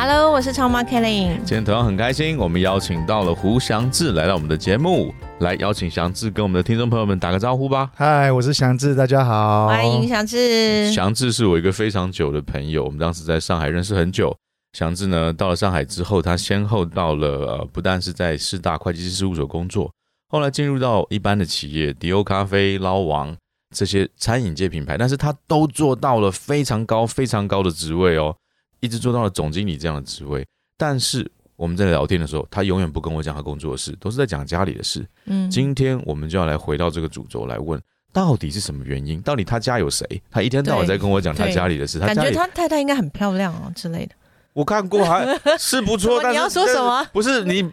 Hello，我是超妈 Kelly。今天同样很开心，我们邀请到了胡祥志来到我们的节目，来邀请祥志跟我们的听众朋友们打个招呼吧。嗨，我是祥志，大家好，欢迎祥志。祥志是我一个非常久的朋友，我们当时在上海认识很久。祥志呢，到了上海之后，他先后到了呃，不但是在四大会计师事务所工作，后来进入到一般的企业，迪欧咖啡、捞王这些餐饮界品牌，但是他都做到了非常高、非常高的职位哦。一直做到了总经理这样的职位，但是我们在聊天的时候，他永远不跟我讲他工作的事，都是在讲家里的事。嗯，今天我们就要来回到这个主轴来问，到底是什么原因？到底他家有谁？他一天到晚在跟我讲他家里的事。他感觉他太太应该很漂亮哦之类的。我看过，还 是不错。你要说什么？不是你，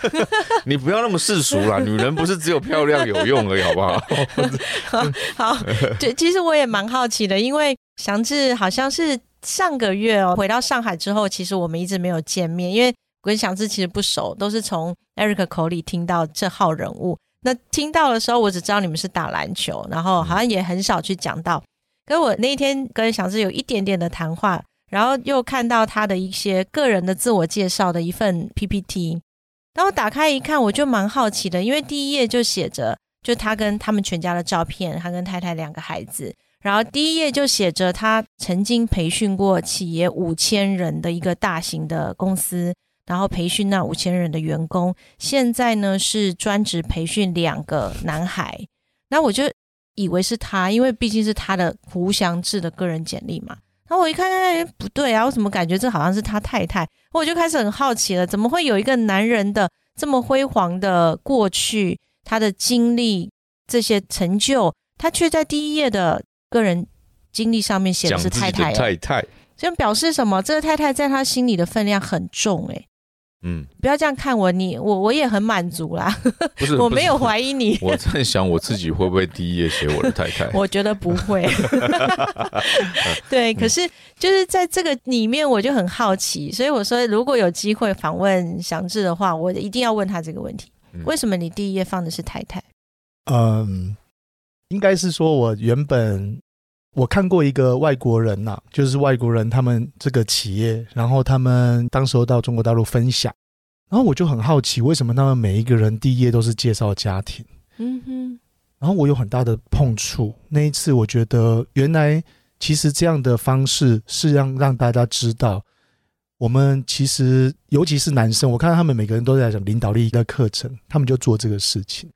你不要那么世俗啦。女人不是只有漂亮有用而已，好不好？好，对，其实我也蛮好奇的，因为祥志好像是。上个月哦，回到上海之后，其实我们一直没有见面，因为跟祥志其实不熟，都是从 Eric 口里听到这号人物。那听到的时候，我只知道你们是打篮球，然后好像也很少去讲到。可我那一天跟祥志有一点点的谈话，然后又看到他的一些个人的自我介绍的一份 PPT，当我打开一看，我就蛮好奇的，因为第一页就写着，就他跟他们全家的照片，他跟太太两个孩子。然后第一页就写着他曾经培训过企业五千人的一个大型的公司，然后培训那五千人的员工，现在呢是专职培训两个男孩。那我就以为是他，因为毕竟是他的胡祥志的个人简历嘛。然后我一看，哎，不对啊，我怎么感觉这好像是他太太？我就开始很好奇了，怎么会有一个男人的这么辉煌的过去，他的经历这些成就，他却在第一页的。个人经历上面写的是太太，太太，这表示什么？这个太太在他心里的分量很重，哎，嗯，不要这样看我，你我我也很满足啦，不是，我没有怀疑你，我在想我自己会不会第一页写我的太太？我觉得不会，对，可是就是在这个里面，我就很好奇，所以我说，如果有机会访问祥志的话，我一定要问他这个问题：为什么你第一页放的是太太？嗯。应该是说，我原本我看过一个外国人呐，就是外国人他们这个企业，然后他们当时候到中国大陆分享，然后我就很好奇，为什么他们每一个人第一页都是介绍家庭？嗯哼，然后我有很大的碰触。那一次，我觉得原来其实这样的方式是让让大家知道，我们其实尤其是男生，我看到他们每个人都在讲领导力的课程，他们就做这个事情，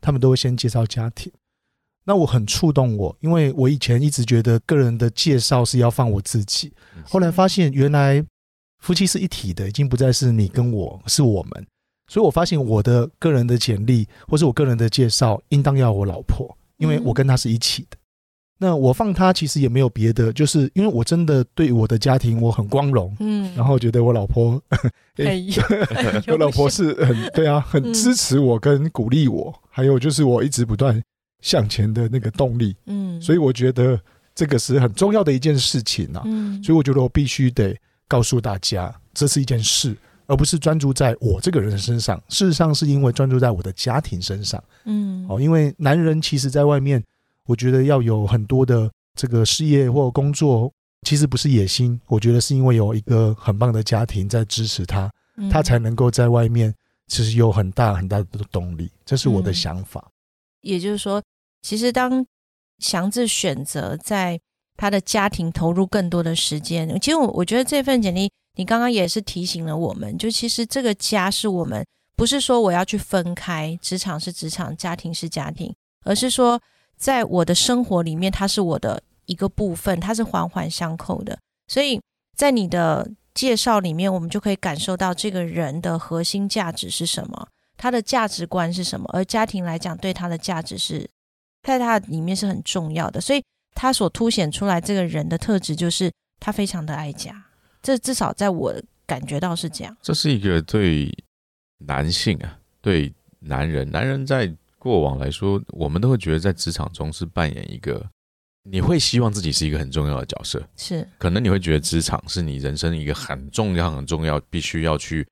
他们都会先介绍家庭。那我很触动我，因为我以前一直觉得个人的介绍是要放我自己，后来发现原来夫妻是一体的，已经不再是你跟我是我们，所以我发现我的个人的简历或是我个人的介绍应当要我老婆，因为我跟她是一起的。那我放她其实也没有别的，就是因为我真的对我的家庭我很光荣，嗯，然后觉得我老婆，我老婆是很对啊，很支持我跟鼓励我，还有就是我一直不断。向前的那个动力，嗯，所以我觉得这个是很重要的一件事情呐，嗯，所以我觉得我必须得告诉大家，这是一件事，而不是专注在我这个人身上。事实上，是因为专注在我的家庭身上，嗯，哦，因为男人其实在外面，我觉得要有很多的这个事业或工作，其实不是野心，我觉得是因为有一个很棒的家庭在支持他，他才能够在外面其实有很大很大的动力。这是我的想法，也就是说。其实，当祥志选择在他的家庭投入更多的时间，其实我我觉得这份简历，你刚刚也是提醒了我们，就其实这个家是我们不是说我要去分开，职场是职场，家庭是家庭，而是说在我的生活里面，它是我的一个部分，它是环环相扣的。所以在你的介绍里面，我们就可以感受到这个人的核心价值是什么，他的价值观是什么，而家庭来讲，对他的价值是。在他里面是很重要的，所以他所凸显出来这个人的特质就是他非常的爱家。这至少在我感觉到是这样。这是一个对男性啊，对男人，男人在过往来说，我们都会觉得在职场中是扮演一个，你会希望自己是一个很重要的角色，是可能你会觉得职场是你人生一个很重要、很重要，必须要去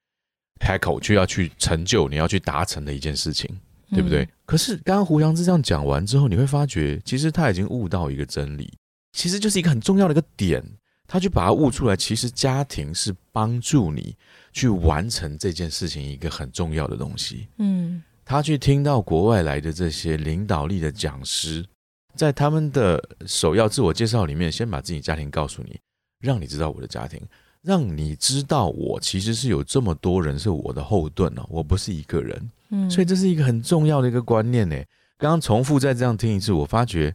tackle，就要去成就，你要去达成的一件事情，对不对？嗯可是刚刚胡杨志这样讲完之后，你会发觉，其实他已经悟到一个真理，其实就是一个很重要的一个点，他去把它悟出来。其实家庭是帮助你去完成这件事情一个很重要的东西。嗯他去听到国外来的这些领导力的讲师，在他们的首要自我介绍里面，先把自己家庭告诉你，让你知道我的家庭，让你知道我其实是有这么多人是我的后盾哦，我不是一个人。嗯，所以这是一个很重要的一个观念呢。刚刚重复再这样听一次，我发觉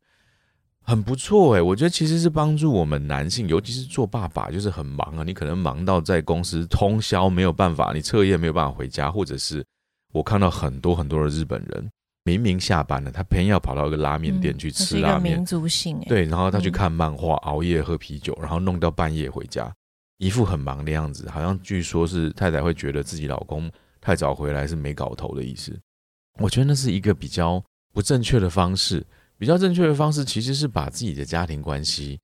很不错哎。我觉得其实是帮助我们男性，尤其是做爸爸，就是很忙啊，你可能忙到在公司通宵没有办法，你彻夜没有办法回家，或者是我看到很多很多的日本人，明明下班了，他偏要跑到一个拉面店去吃拉面民，族性哎，对，然后他去嗯看漫画，熬夜喝啤酒，然后弄到半夜回家，一副很忙的样子，好像据说是太太会觉得自己老公太早回来是没搞头的意思。我觉得那是一个比较不正确的方式，比较正确的方式其实是把自己的家庭关系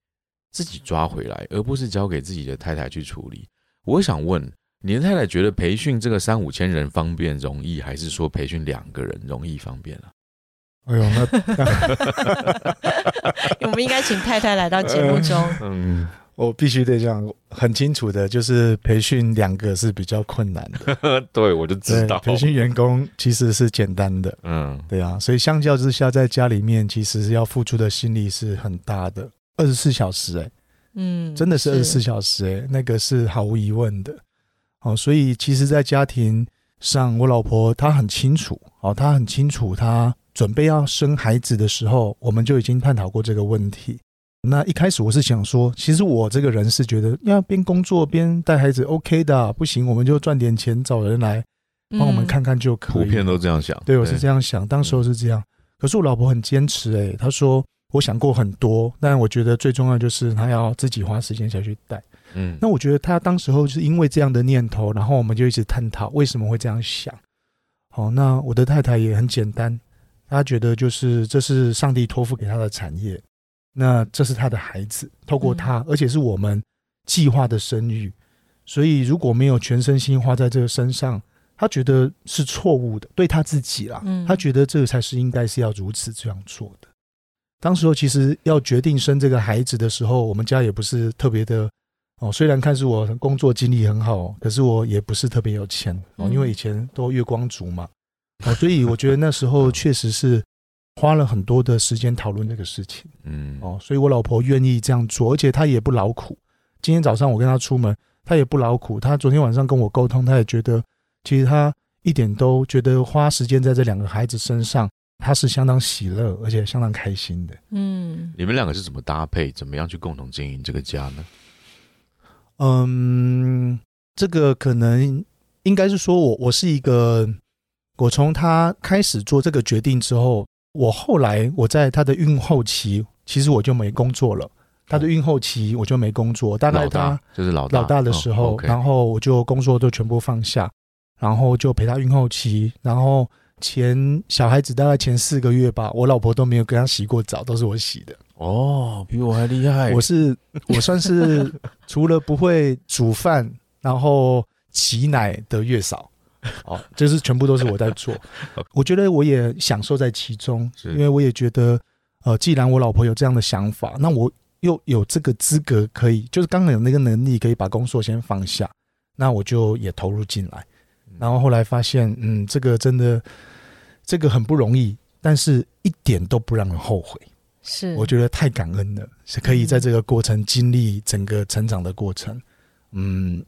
自己抓回来，而不是交给自己的太太去处理。我想问，你的太太觉得培训这个三五千人方便容易，还是说培训两个人容易方便啊？哎呦，那 我们应该请太太来到节目中。嗯，我必须得讲很清楚的，就是培训两个是比较困难的，对，我就知道，培训员工其实是简单的，嗯，对啊，所以相较之下，在家里面其实是要付出的心力是很大的，二十四小时、欸，嗯，真的是二十四小时、欸，那个是毫无疑问的。哦，所以其实，在家庭上，我老婆她很清楚，哦，她很清楚，她准备要生孩子的时候，我们就已经探讨过这个问题。那一开始我是想说，其实我这个人是觉得要边工作边带孩子 OK 的啊、不行我们就赚点钱找人来帮我们嗯看看就可以。普遍都这样想。对，我是这样想，当时候是这样。可是我老婆很坚持、欸，她说我想过很多，但我觉得最重要就是她要自己花时间下去带。嗯，那我觉得她当时候是因为这样的念头，然后我们就一直探讨为什么会这样想。好，那我的太太也很简单，她觉得就是这是上帝托付给她的产业，那这是他的孩子，透过他，而且是我们计划的生育，所以如果没有全身心花在这个身上，他觉得是错误的，对他自己啦，嗯。她觉得这个才是应该是要如此这样做的。当时候其实要决定生这个孩子的时候，我们家也不是特别的哦，虽然看似我工作经历很好，可是我也不是特别有钱哦，嗯因为以前都月光族嘛，哦，所以我觉得那时候确实是花了很多的时间讨论这个事情嗯，哦，所以我老婆愿意这样做，而且她也不劳苦。今天早上我跟她出门，她也不劳苦。她昨天晚上跟我沟通，她也觉得其实她一点都觉得花时间在这两个孩子身上，她是相当喜乐，而且相当开心的。嗯你们两个是怎么搭配？怎么样去共同经营这个家呢？嗯，这个可能应该是说我我是一个，我从他开始做这个决定之后，我后来我在他的孕后期，其实我就没工作了。他的孕后期我就没工作，大概老大他就是老大老大的时候，然后我就工作都全部放下，然后就陪他孕后期，然后前小孩子大概前四个月吧，我老婆都没有跟他洗过澡，都是我洗的。哦，比我还厉害。我是我算是除了不会煮饭，然后挤奶的月嫂，哦，就是全部都是我在做。我觉得我也享受在其中，因为我也觉得，呃，既然我老婆有这样的想法，那我又有这个资格可以，就是刚刚有那个能力可以把工作先放下，那我就也投入进来。然后后来发现，嗯，这个真的这个很不容易，但是一点都不让人后悔。是，我觉得太感恩了，是可以在这个过程经历整个成长的过程。嗯，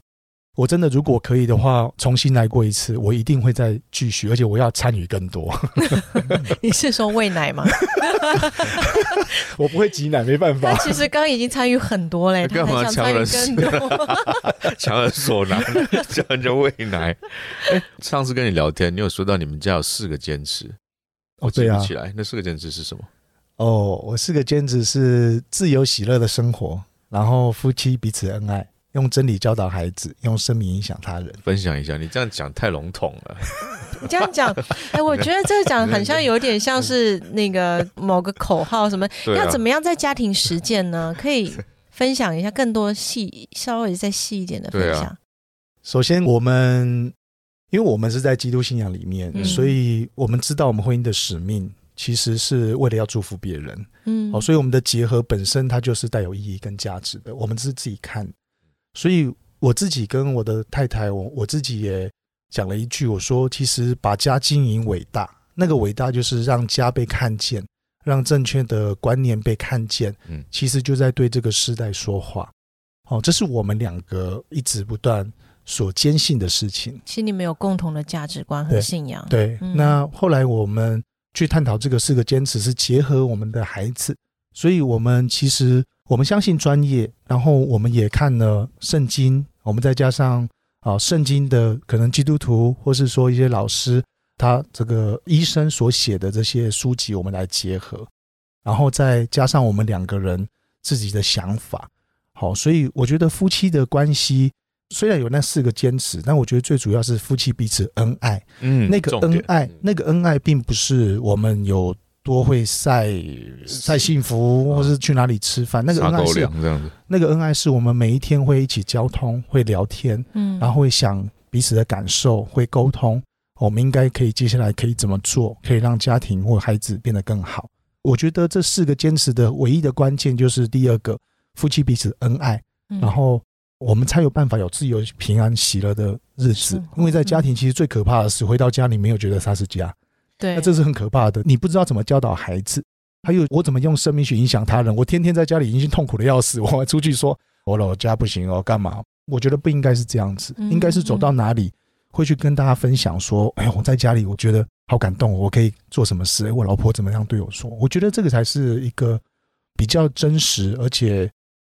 我真的如果可以的话，重新来过一次，我一定会再继续，而且我要参与更多。你是说喂奶吗？我不会挤奶，没办他法。其实刚刚已经参与很多嘞，他干嘛还想参与强更多。强人所难，叫人家喂奶。哎，上次跟你聊天，你有说到你们家有四个坚持，哦，对啊记不，起来那四个坚持是什么？哦，我四个坚持是自由喜乐的生活，然后夫妻彼此恩爱，用真理教导孩子，用生命影响他人。分享一下，你这样讲太笼统了。你 这样讲，哎，我觉得这个讲很像有点像是那个某个口号，什么要怎么样在家庭实践呢？可以分享一下更多细，稍微再细一点的分享。首先，我们因为我们是在基督信仰里面，所以我们知道我们婚姻的使命其实是为了要祝福别人。嗯，好，所以我们的结合本身它就是带有意义跟价值的。我们是自己看，所以我自己跟我的太太，我我自己也。讲了一句，我说：“其实把家经营伟大，那个伟大就是让家被看见，让正确的观念被看见。嗯，其实就在对这个时代说话。哦，这是我们两个一直不断所坚信的事情。其实你们有共同的价值观和信仰。对，那后来我们去探讨这个四个坚持，是结合我们的孩子，所以我们其实我们相信专业，然后我们也看了圣经，我们再加上。”啊，圣经的可能基督徒，或是说一些老师，他这个医生所写的这些书籍，我们来结合，然后再加上我们两个人自己的想法，好，所以我觉得夫妻的关系虽然有那四个坚持，但我觉得最主要是夫妻彼此恩爱。嗯，那个恩爱，那个恩爱，并不是我们有。多会晒晒幸福，或是去哪里吃饭？那个恩爱是这样子。那个恩爱是我们每一天会一起交通，会聊天，嗯，然后会想彼此的感受，会沟通。我们应该可以接下来可以怎么做，可以让家庭或孩子变得更好？我觉得这四个坚持的唯一的关键就是第二个，夫妻彼此恩爱，然后我们才有办法有自由、平安、喜乐的日子。因为在家庭，其实最可怕的是回到家里没有觉得他是家。对，那这是很可怕的。你不知道怎么教导孩子，还有我怎么用生命去影响他人。我天天在家里已经痛苦的要死，我还出去说我老家不行哦，干嘛？我觉得不应该是这样子，应该是走到哪里会去跟大家分享说，哎，我在家里我觉得好感动，我可以做什么事？哎我老婆怎么样对我说？我觉得这个才是一个比较真实，而且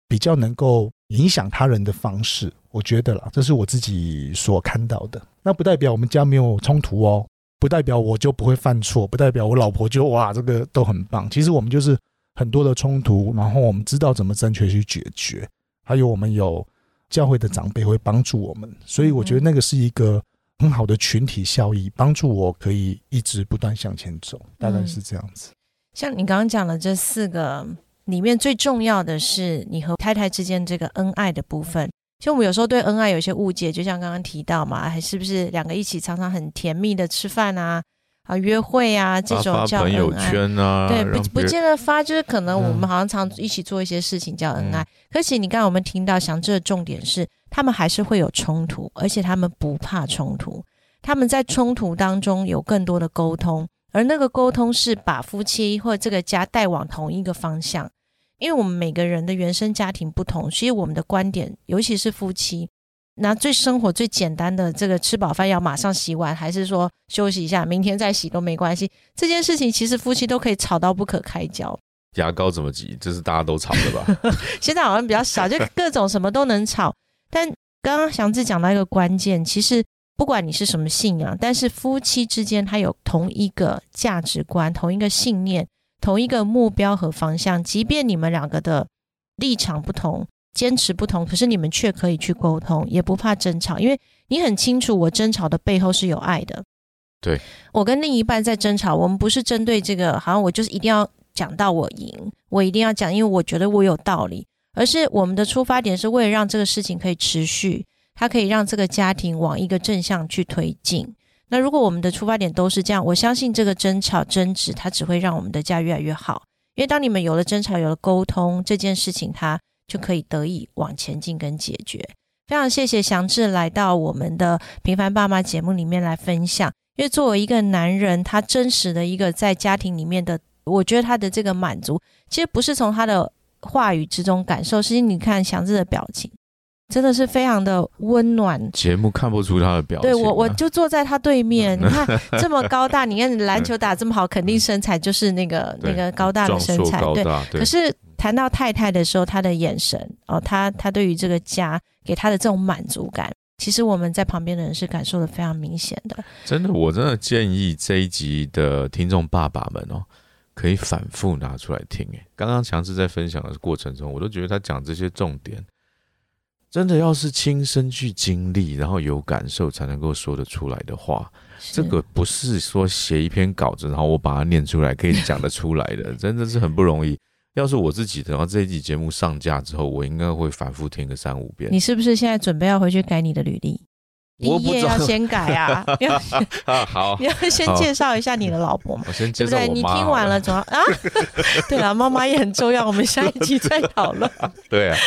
比较能够影响他人的方式。我觉得啦，这是我自己所看到的。那不代表我们家没有冲突哦。不代表我就不会犯错，不代表我老婆就哇这个都很棒。其实我们就是很多的冲突，然后我们知道怎么正确去解决。还有我们有教会的长辈会帮助我们，所以我觉得那个是一个很好的群体效益，帮助我可以一直不断向前走。大概是这样子。像你刚刚讲的这四个里面，最重要的是你和太太之间这个恩爱的部分。就我们有时候对恩爱有些误解，就像刚刚提到嘛，还是不是两个一起常常很甜蜜的吃饭啊、啊约会啊这种叫朋友圈啊？对，不不见得发，就是可能我们好像常一起做一些事情叫恩爱。可是你刚刚我们听到祥志的重点是，他们还是会有冲突，而且他们不怕冲突，他们在冲突当中有更多的沟通，而那个沟通是把夫妻或者这个家带往同一个方向。因为我们每个人的原生家庭不同，所以我们的观点，尤其是夫妻，那最生活最简单的这个吃饱饭要马上洗碗，还是说休息一下，明天再洗都没关系。这件事情其实夫妻都可以吵到不可开交。牙膏怎么挤？这是大家都吵的吧？现在好像比较少，就各种什么都能吵。但刚刚祥志讲到一个关键，其实不管你是什么信仰，但是夫妻之间他有同一个价值观，同一个信念。同一个目标和方向，即便你们两个的立场不同、坚持不同，可是你们却可以去沟通，也不怕争吵，因为你很清楚，我争吵的背后是有爱的。对我跟另一半在争吵，我们不是针对这个，好像我就是一定要讲到我赢，我一定要讲，因为我觉得我有道理，而是我们的出发点是为了让这个事情可以持续，它可以让这个家庭往一个正向去推进。那如果我们的出发点都是这样，我相信这个争吵争执，它只会让我们的家越来越好。因为当你们有了争吵，有了沟通，这件事情它就可以得以往前进跟解决。非常谢谢祥志来到我们的平凡爸妈节目里面来分享。因为作为一个男人，他真实的一个在家庭里面的，我觉得他的这个满足，其实不是从他的话语之中感受，是你看祥志的表情。真的是非常的温暖。节目看不出他的表情。对我，我就坐在他对面。你看这么高大，你看篮球打这么好，肯定身材就是那个那个高大的身材。对，可是谈到太太的时候，他的眼神哦，他他对于这个家给他的这种满足感，其实我们在旁边的人是感受的非常明显的。真的，我真的建议这一集的听众爸爸们哦，可以反复拿出来听。哎，刚刚强志在分享的过程中，我都觉得他讲这些重点。真的要是亲身去经历，然后有感受才能够说得出来的话，这个不是说写一篇稿子，然后我把它念出来可以讲得出来的，真的是很不容易。要是我自己等到，这一集节目上架之后，我应该会反复听个三五遍。你是不是现在准备要回去改你的履历？第一页要先改啊！要 啊好，你 要先介绍一下你的老婆嘛？我先介绍。你听完了总要啊？对了，妈妈也很重要，我们下一集再讨论。对啊，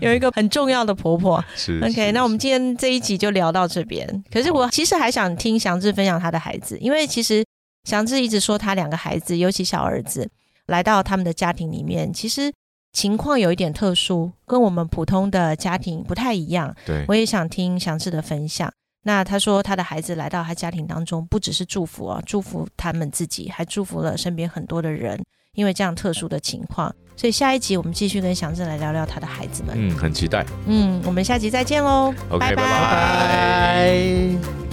有一个很重要的婆婆。是 OK，那我们今天这一集就聊到这边。可是我其实还想听祥志分享他的孩子，因为其实祥志一直说他两个孩子，尤其小儿子。来到他们的家庭里面，其实情况有一点特殊，跟我们普通的家庭不太一样。对，我也想听详细的分享。那他说，他的孩子来到他家庭当中，不只是祝福啊，祝福他们自己，还祝福了身边很多的人。因为这样特殊的情况，所以下一集我们继续跟祥正来聊聊他的孩子们。嗯，很期待。嗯，我们下集再见喽。OK，拜拜。